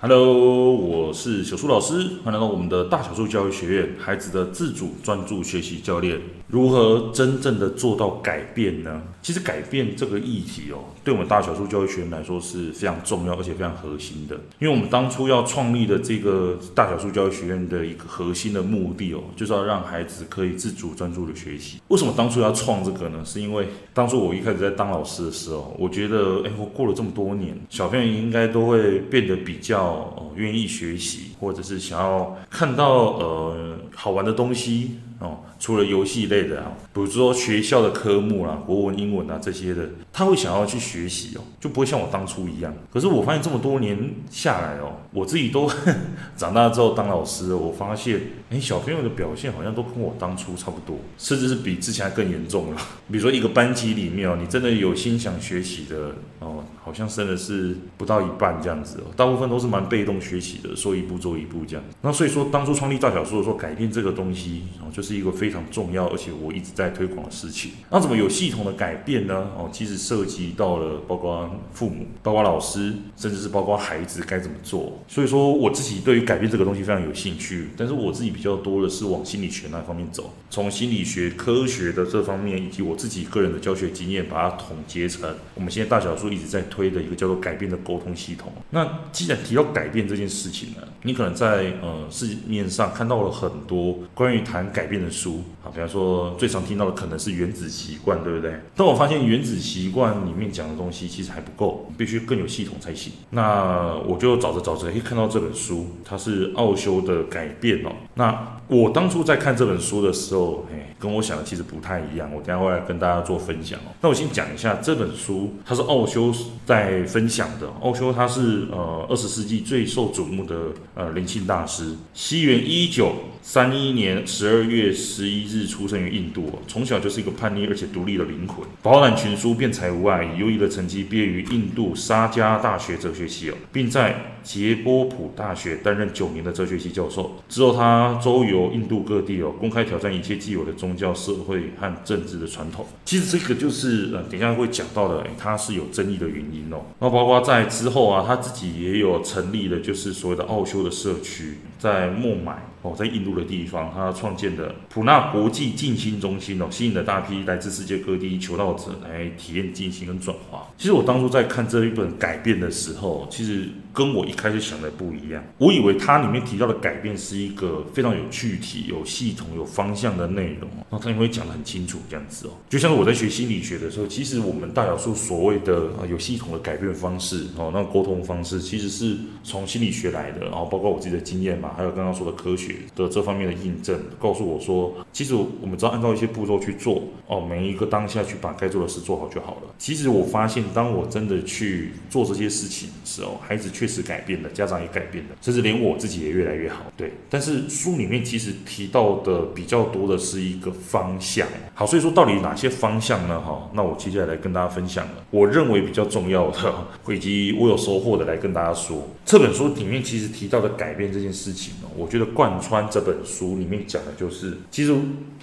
Hello，我是小苏老师，欢迎来到我们的大小树教育学院，孩子的自主专注学习教练。如何真正的做到改变呢？其实改变这个议题哦，对我们大小数教育学院来说是非常重要而且非常核心的。因为我们当初要创立的这个大小数教育学院的一个核心的目的哦，就是要让孩子可以自主专注的学习。为什么当初要创这个呢？是因为当初我一开始在当老师的时候，我觉得，哎，我过了这么多年，小朋友应该都会变得比较。哦，愿意学习，或者是想要看到呃好玩的东西哦。除了游戏类的啊，比如说学校的科目啦、国文、英文啊这些的，他会想要去学习哦，就不会像我当初一样。可是我发现这么多年下来哦，我自己都 长大之后当老师，我发现，哎，小朋友的表现好像都跟我当初差不多，甚至是比之前更严重了。比如说一个班级里面哦，你真的有心想学习的哦，好像升的是不到一半这样子哦，大部分都是蛮被动学习的，说一步做一步这样。那所以说，当初创立大小说的时候，改变这个东西哦，就是一个非。常重要，而且我一直在推广的事情。那怎么有系统的改变呢？哦，其实涉及到了包括父母、包括老师，甚至是包括孩子该怎么做。所以说，我自己对于改变这个东西非常有兴趣。但是我自己比较多的是往心理学那方面走，从心理学科学的这方面，以及我自己个人的教学经验，把它统结成我们现在大小说一直在推推的一个叫做改变的沟通系统。那既然提到改变这件事情呢，你可能在呃市面上看到了很多关于谈改变的书。啊，比方说最常听到的可能是原子习惯，对不对？但我发现原子习惯里面讲的东西其实还不够，必须更有系统才行。那我就找着找着，可以看到这本书，它是奥修的改变哦。那我当初在看这本书的时候，哎，跟我想的其实不太一样。我等下会来跟大家做分享哦。那我先讲一下这本书，它是奥修在分享的。奥修他是呃二十世纪最受瞩目的呃灵性大师，西元一九三一年十二月十一日出生于印度，从小就是一个叛逆而且独立的灵魂，饱览群书，辩才无碍，以优异的成绩毕业于印度沙加大学哲学系哦，并在杰波普大学担任九年的哲学系教授。之后他周游印度各地哦，公开挑战一切既有的宗教、社会和政治的传统。其实这个就是呃，等下会讲到的，他是有争议的原因哦。那包括在之后啊，他自己也有成立了，就是所谓的奥修的社区，在孟买。哦，在印度的地方，他创建的普纳国际静心中心哦，吸引了大批来自世界各地求道者来体验静心跟转化。其实我当初在看这一本改变的时候，其实跟我一开始想的不一样。我以为它里面提到的改变是一个非常有具体、有系统、有方向的内容，那他也会讲得很清楚这样子哦。就像是我在学心理学的时候，其实我们大小数所谓的啊有系统的改变方式哦，那沟通方式其实是从心理学来的，然后包括我自己的经验嘛，还有刚刚说的科学。的这方面的印证，告诉我说，其实我们只要按照一些步骤去做哦，每一个当下去把该做的事做好就好了。其实我发现，当我真的去做这些事情的时候，孩子确实改变了，家长也改变了，甚至连我自己也越来越好。对，但是书里面其实提到的比较多的是一个方向。好，所以说到底哪些方向呢？哈，那我接下来来跟大家分享了，我认为比较重要的，以及我有收获的来跟大家说。这本书里面其实提到的改变这件事情呢，我觉得贯穿这本书里面讲的就是，其实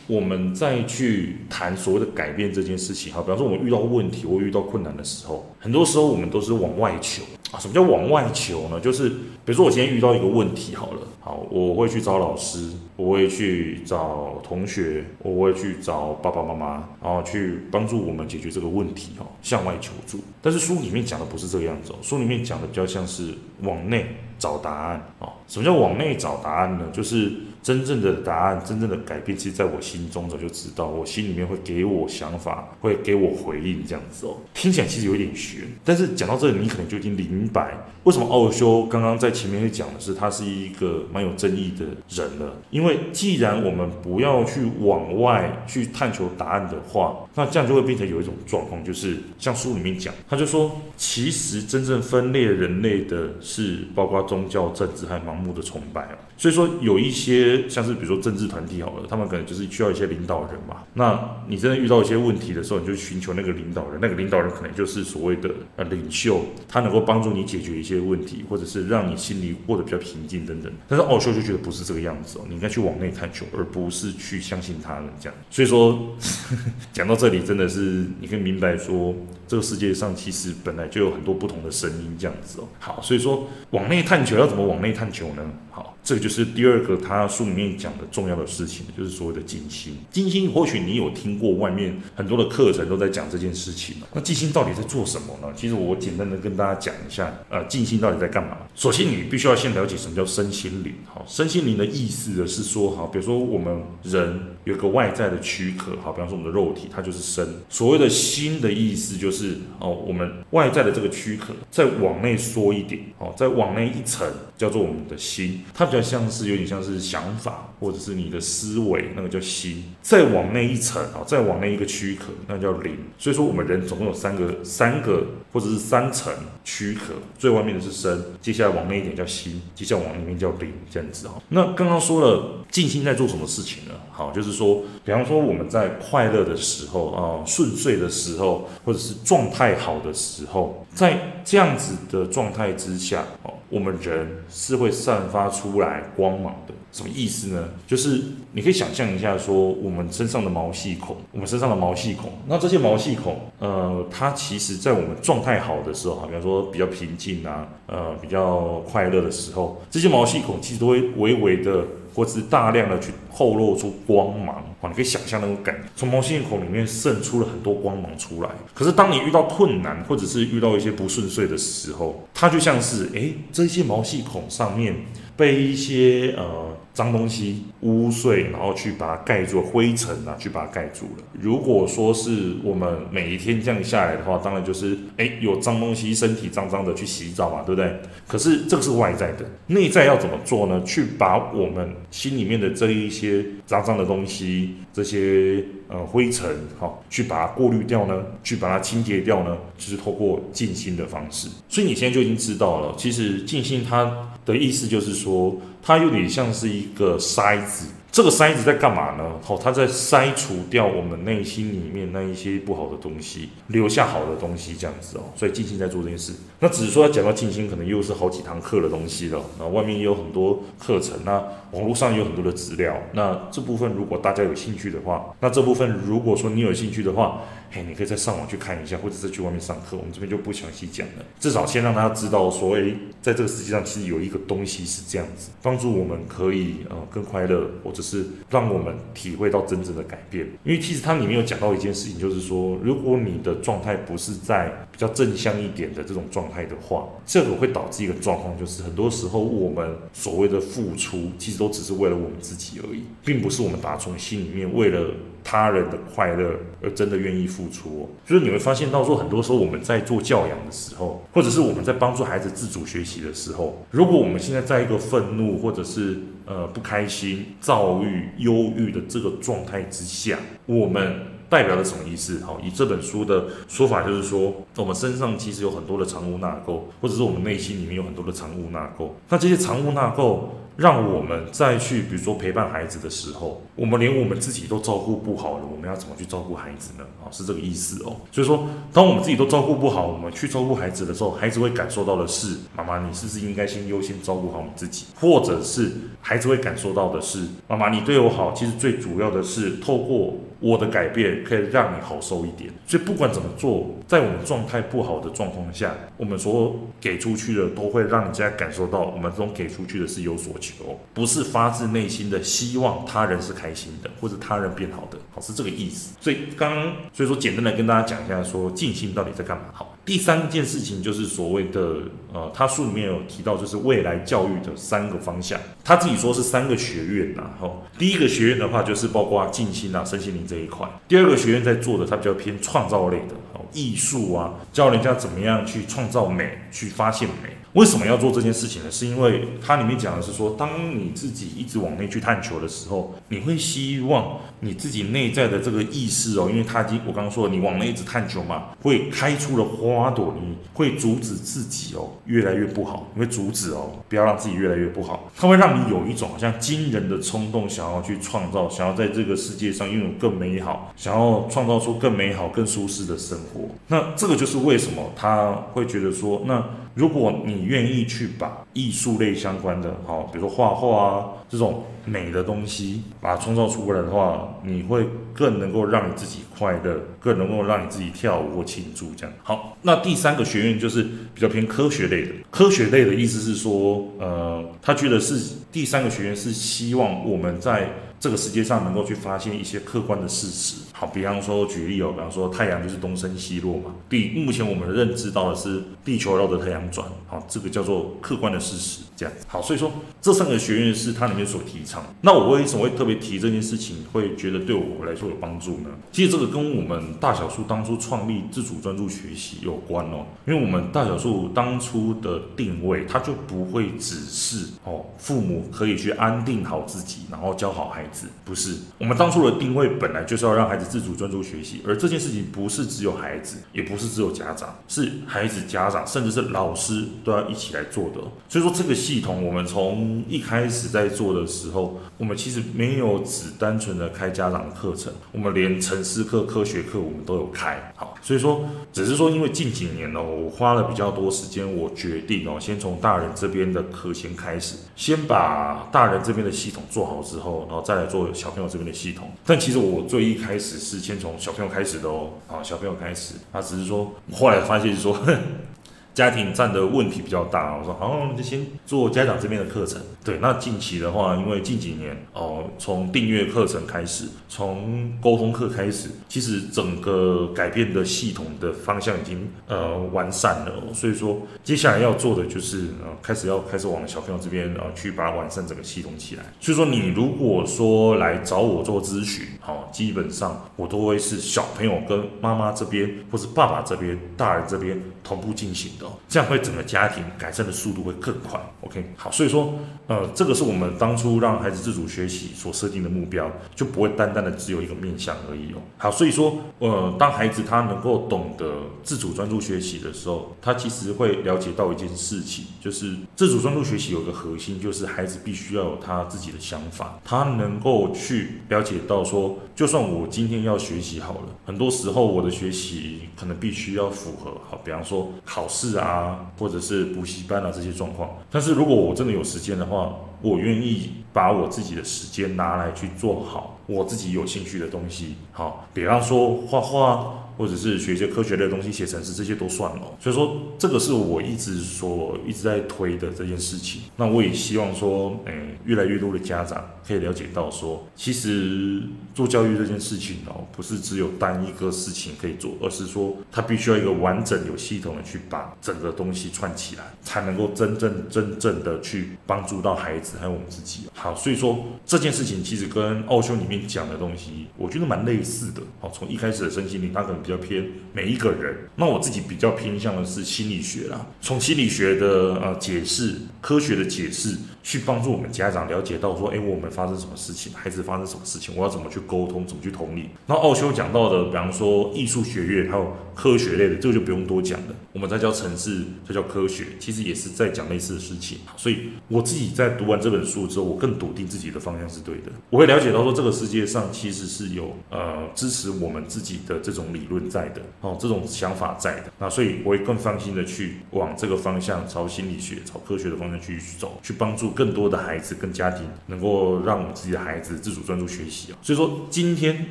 我们在去谈所谓的改变这件事情，哈，比方说我们遇到问题或遇到困难的时候，很多时候我们都是往外求啊。什么叫往外求呢？就是比如说我今天遇到一个问题，好了，好，我会去找老师，我会去找同学，我会去找爸爸妈妈，然后去帮助我们解决这个问题，哈，向外求助。但是书里面讲的不是这个样子哦，书里面讲的比较像是往内找答案啊。什么叫往内找答案呢？就是真正的答案，真正的改变，其实在我心中早就知道，我心里面会给我想法，会给我回应，这样子哦。听起来其实有点玄，但是讲到这里，你可能就已经明白为什么奥修刚刚在前面会讲的是他是一个蛮有争议的人了。因为既然我们不要去往外去探求答案的话，那这样就会变成有一种状况，就是像书里面讲，他就说，其实真正分裂人类的是包括宗教、政治和盲目的崇拜。所以说有一些像是比如说政治团体好了，他们可能就是需要一些领导人嘛。那你真的遇到一些问题的时候，你就寻求那个领导人，那个领导人可能就是所谓的呃领袖，他能够帮助你解决一些问题，或者是让你心里过得比较平静等等。但是奥修就觉得不是这个样子哦，你应该去往内探求，而不是去相信他人这样。所以说 讲到这里，真的是你可以明白说，这个世界上其实本来就有很多不同的声音，这样子哦。好，所以说往内探求要怎么往内探求呢？好，这个就是第二个他书里面讲的重要的事情，就是所谓的静心。静心或许你有听过外面很多的课程都在讲这件事情，那静心到底在做什么呢？其实我简单的跟大家讲一下，呃，静心到底在干嘛？首先你必须要先了解什么叫身心灵。好，身心灵的意思呢是说，好，比如说我们人有个外在的躯壳，好，比方说我们的肉体，它就是身。所谓的心的意思就是，哦，我们外在的这个躯壳再往内缩一点，哦，再往内一层叫做我们的心。它比较像是有点像是想法，或者是你的思维，那个叫心。再往那一层啊，再往那一个躯壳，那叫灵。所以说，我们人总共有三个、三个或者是三层躯壳，最外面的是身，接下来往内一点叫心，接下来往里面叫灵，这样子哈。那刚刚说了静心在做什么事情呢？好，就是说，比方说我们在快乐的时候啊，顺遂的时候，或者是状态好的时候，在这样子的状态之下，哦。我们人是会散发出来光芒的，什么意思呢？就是你可以想象一下，说我们身上的毛细孔，我们身上的毛细孔，那这些毛细孔，呃，它其实在我们状态好的时候，哈，比方说比较平静啊，呃，比较快乐的时候，这些毛细孔其实都会微微的。或是大量的去透露出光芒，啊，你可以想象那种感觉，从毛细孔里面渗出了很多光芒出来。可是当你遇到困难，或者是遇到一些不顺遂的时候，它就像是，诶，这些毛细孔上面被一些呃。脏东西污秽，然后去把它盖住，灰尘啊，去把它盖住了。如果说是我们每一天这样下来的话，当然就是哎，有脏东西，身体脏脏的去洗澡嘛，对不对？可是这个是外在的，内在要怎么做呢？去把我们心里面的这一些脏脏的东西，这些呃灰尘，好，去把它过滤掉呢？去把它清洁掉呢？就是透过静心的方式。所以你现在就已经知道了，其实静心它的意思就是说。它有点像是一个筛子，这个筛子在干嘛呢？好，它在筛除掉我们内心里面那一些不好的东西，留下好的东西，这样子哦。所以静心在做这件事。那只是说要讲到静心，可能又是好几堂课的东西了。那外面也有很多课程，那网络上也有很多的资料。那这部分如果大家有兴趣的话，那这部分如果说你有兴趣的话，你可以再上网去看一下，或者是去外面上课。我们这边就不详细讲了。至少先让大家知道，说，诶，在这个世界上其实有一个东西是这样子，帮助我们可以呃更快乐，或者是让我们体会到真正的改变。因为其实它里面有讲到一件事情，就是说，如果你的状态不是在比较正向一点的这种状态的话，这个会导致一个状况，就是很多时候我们所谓的付出，其实都只是为了我们自己而已，并不是我们打从心里面为了。他人的快乐而真的愿意付出哦，就是你会发现到说，很多时候我们在做教养的时候，或者是我们在帮助孩子自主学习的时候，如果我们现在在一个愤怒或者是呃不开心、躁郁、忧郁的这个状态之下，我们。代表了什么意思？好，以这本书的说法，就是说，我们身上其实有很多的藏污纳垢，或者是我们内心里面有很多的藏污纳垢。那这些藏污纳垢，让我们再去，比如说陪伴孩子的时候，我们连我们自己都照顾不好了，我们要怎么去照顾孩子呢？啊，是这个意思哦。所以说，当我们自己都照顾不好，我们去照顾孩子的时候，孩子会感受到的是，妈妈，你是不是应该先优先照顾好你自己？或者是孩子会感受到的是，妈妈，你对我好，其实最主要的是透过。我的改变可以让你好受一点，所以不管怎么做，在我们状态不好的状况下，我们所给出去的都会让人家感受到，我们这种给出去的是有所求，不是发自内心的希望他人是开心的，或者他人变好的，好，是这个意思。所以刚所以说简单的跟大家讲一下，说静心到底在干嘛？好，第三件事情就是所谓的呃，他书里面有提到，就是未来教育的三个方向，他自己说是三个学院呐。好，第一个学院的话就是包括静心啊、身心灵。这一块，第二个学院在做的，它比较偏创造类的，哦，艺术啊，教人家怎么样去创造美，去发现美。为什么要做这件事情呢？是因为它里面讲的是说，当你自己一直往内去探求的时候，你会希望你自己内在的这个意识哦，因为它已经我刚刚说了，你往内一直探求嘛，会开出了花花朵，你会阻止自己哦越来越不好，你会阻止哦，不要让自己越来越不好。它会让你有一种好像惊人的冲动，想要去创造，想要在这个世界上拥有更美好，想要创造出更美好、更舒适的生活。那这个就是为什么他会觉得说，那。如果你愿意去把艺术类相关的，好，比如说画画啊这种美的东西，把它创造出来的话，你会更能够让你自己快乐，更能够让你自己跳舞或庆祝这样。好，那第三个学院就是比较偏科学类的。科学类的意思是说，呃，他觉得是第三个学院是希望我们在。这个世界上能够去发现一些客观的事实，好，比方说举例哦，比方说太阳就是东升西落嘛。第目前我们认知到的是地球绕着太阳转，好，这个叫做客观的事实，这样好。所以说这三个学院是它里面所提倡。那我为什么会特别提这件事情，会觉得对我来说有帮助呢？其实这个跟我们大小数当初创立自主专注学习有关哦，因为我们大小数当初的定位，它就不会只是哦，父母可以去安定好自己，然后教好孩子。不是，我们当初的定位本来就是要让孩子自主专注学习，而这件事情不是只有孩子，也不是只有家长，是孩子、家长，甚至是老师都要一起来做的。所以说，这个系统我们从一开始在做的时候，我们其实没有只单纯的开家长的课程，我们连城市课、科学课我们都有开。好，所以说，只是说因为近几年呢，我花了比较多时间，我决定哦，先从大人这边的课先开始，先把大人这边的系统做好之后，然后再来。做小朋友这边的系统，但其实我最一开始是先从小朋友开始的哦，啊，小朋友开始，他只是说，后来发现说。家庭占的问题比较大，我说好，我们就先做家长这边的课程。对，那近期的话，因为近几年哦，从订阅课程开始，从沟通课开始，其实整个改变的系统的方向已经呃完善了。所以说，接下来要做的就是呃开始要开始往小朋友这边呃去把它完善整个系统起来。所以说，你如果说来找我做咨询，好，基本上我都会是小朋友跟妈妈这边，或是爸爸这边、大人这边同步进行的。这样会整个家庭改善的速度会更快。OK，好，所以说，呃，这个是我们当初让孩子自主学习所设定的目标，就不会单单的只有一个面向而已哦。好，所以说，呃，当孩子他能够懂得自主专注学习的时候，他其实会了解到一件事情，就是自主专注学习有个核心，就是孩子必须要有他自己的想法，他能够去了解到说，就算我今天要学习好了，很多时候我的学习可能必须要符合，好，比方说考试。啊，或者是补习班啊这些状况，但是如果我真的有时间的话，我愿意把我自己的时间拿来去做好我自己有兴趣的东西，好，比方说画画。或者是学一些科学类的东西，写程式这些都算了。所以说，这个是我一直说一直在推的这件事情。那我也希望说，诶，越来越多的家长可以了解到说，其实做教育这件事情哦，不是只有单一个事情可以做，而是说它必须要一个完整、有系统的去把整个东西串起来，才能够真正真正的去帮助到孩子还有我们自己。好，所以说这件事情其实跟奥修里面讲的东西，我觉得蛮类似的。好，从一开始的身心灵，他可能。比较偏每一个人，那我自己比较偏向的是心理学啦，从心理学的呃解释、科学的解释，去帮助我们家长了解到说，哎，我们发生什么事情，孩子发生什么事情，我要怎么去沟通，怎么去同理。那奥修讲到的，比方说艺术学院还有科学类的，这个就不用多讲了。我们在教城市，这叫科学，其实也是在讲类似的事情。所以我自己在读完这本书之后，我更笃定自己的方向是对的。我会了解到说，这个世界上其实是有呃支持我们自己的这种理论。在的哦，这种想法在的，那所以我会更放心的去往这个方向，朝心理学、朝科学的方向去走，去帮助更多的孩子跟家庭，能够让我们自己的孩子自主专注学习啊。所以说，今天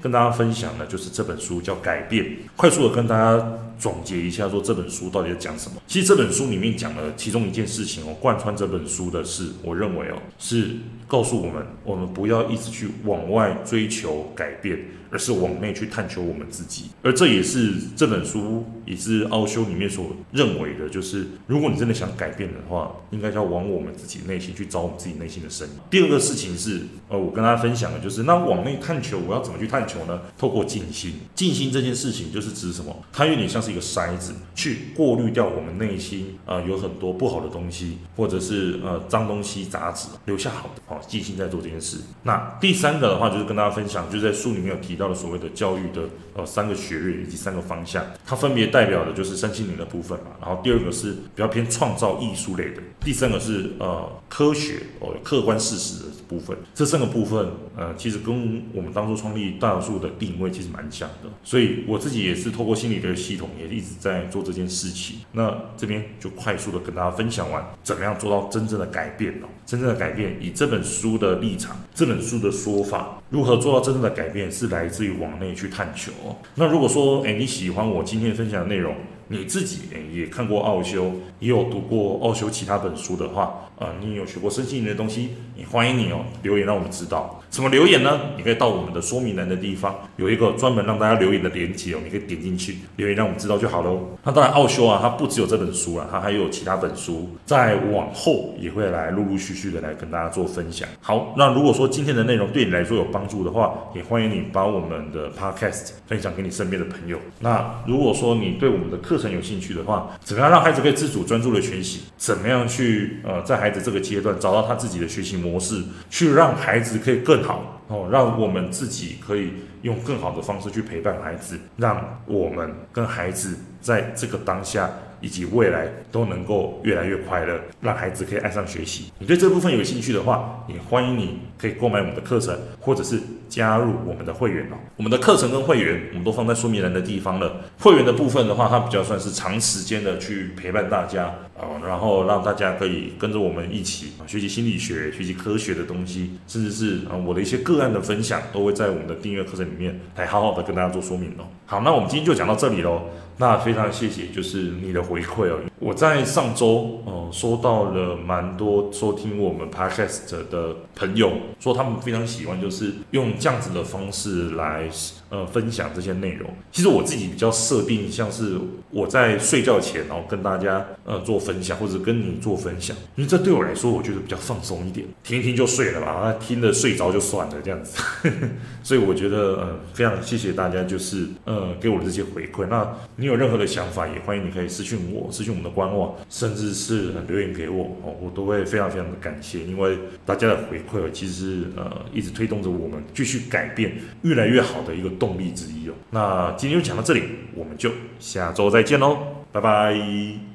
跟大家分享的就是这本书叫《改变》，快速的跟大家总结一下，说这本书到底在讲什么。其实这本书里面讲了其中一件事情哦，贯穿这本书的是，我认为哦，是告诉我们，我们不要一直去往外追求改变。而是往内去探求我们自己，而这也是这本书也是奥修里面所认为的，就是如果你真的想改变的话，应该要往我们自己内心去找我们自己内心的声音。第二个事情是，呃，我跟大家分享的就是，那往内探求，我要怎么去探求呢？透过静心，静心这件事情就是指什么？它有点像是一个筛子，去过滤掉我们内心啊、呃、有很多不好的东西，或者是呃脏东西、杂质，留下好的。好，静心在做这件事。那第三个的话，就是跟大家分享，就是在书里面有提。到的所谓的教育的呃三个学院以及三个方向，它分别代表的就是身心灵的部分嘛。然后第二个是比较偏创造艺术类的，第三个是呃科学哦客观事实的部分。这三个部分呃其实跟我们当初创立大小树的定位其实蛮像的。所以我自己也是透过心理的系统也一直在做这件事情。那这边就快速的跟大家分享完，怎么样做到真正的改变哦？真正的改变，以这本书的立场，这本书的说法，如何做到真正的改变，是来自于往内去探求。那如果说，诶，你喜欢我今天分享的内容，你自己也看过奥修，也有读过奥修其他本书的话，呃，你有学过身心灵的东西，也欢迎你哦留言让我们知道。怎么留言呢？你可以到我们的说明栏的地方，有一个专门让大家留言的链接哦，你可以点进去留言让我们知道就好喽。那当然，奥修啊，它不只有这本书啊，它还有其他本书，在往后也会来陆陆续续的来跟大家做分享。好，那如果说今天的内容对你来说有帮助的话，也欢迎你把我们的 podcast 分享给你身边的朋友。那如果说你对我们的课课程有兴趣的话，怎么样让孩子可以自主专注的学习？怎么样去呃，在孩子这个阶段找到他自己的学习模式，去让孩子可以更好哦，让我们自己可以用更好的方式去陪伴孩子，让我们跟孩子在这个当下以及未来都能够越来越快乐，让孩子可以爱上学习。你对这部分有兴趣的话，也欢迎你可以购买我们的课程，或者是。加入我们的会员哦，我们的课程跟会员我们都放在说明栏的地方了。会员的部分的话，它比较算是长时间的去陪伴大家啊，然后让大家可以跟着我们一起学习心理学、学习科学的东西，甚至是啊我的一些个案的分享，都会在我们的订阅课程里面来好好的跟大家做说明哦。好，那我们今天就讲到这里喽。那非常谢谢，就是你的回馈哦。我在上周哦收到了蛮多收听我们 Podcast 的朋友，说他们非常喜欢，就是用这样子的方式来呃分享这些内容。其实我自己比较设定，像是我在睡觉前，然后跟大家呃做分享，或者跟你做分享，因为这对我来说，我觉得比较放松一点，听一听就睡了吧，那听了睡着就算了这样子。所以我觉得呃非常谢谢大家，就是呃给我的这些回馈。那你有任何的想法，也欢迎你可以私讯我，私讯我们的官网，甚至是留言给我哦，我都会非常非常的感谢，因为大家的回馈其实呃一直推动着我们继续改变，越来越好的一个动力之一哦。那今天就讲到这里，我们就下周再见喽，拜拜。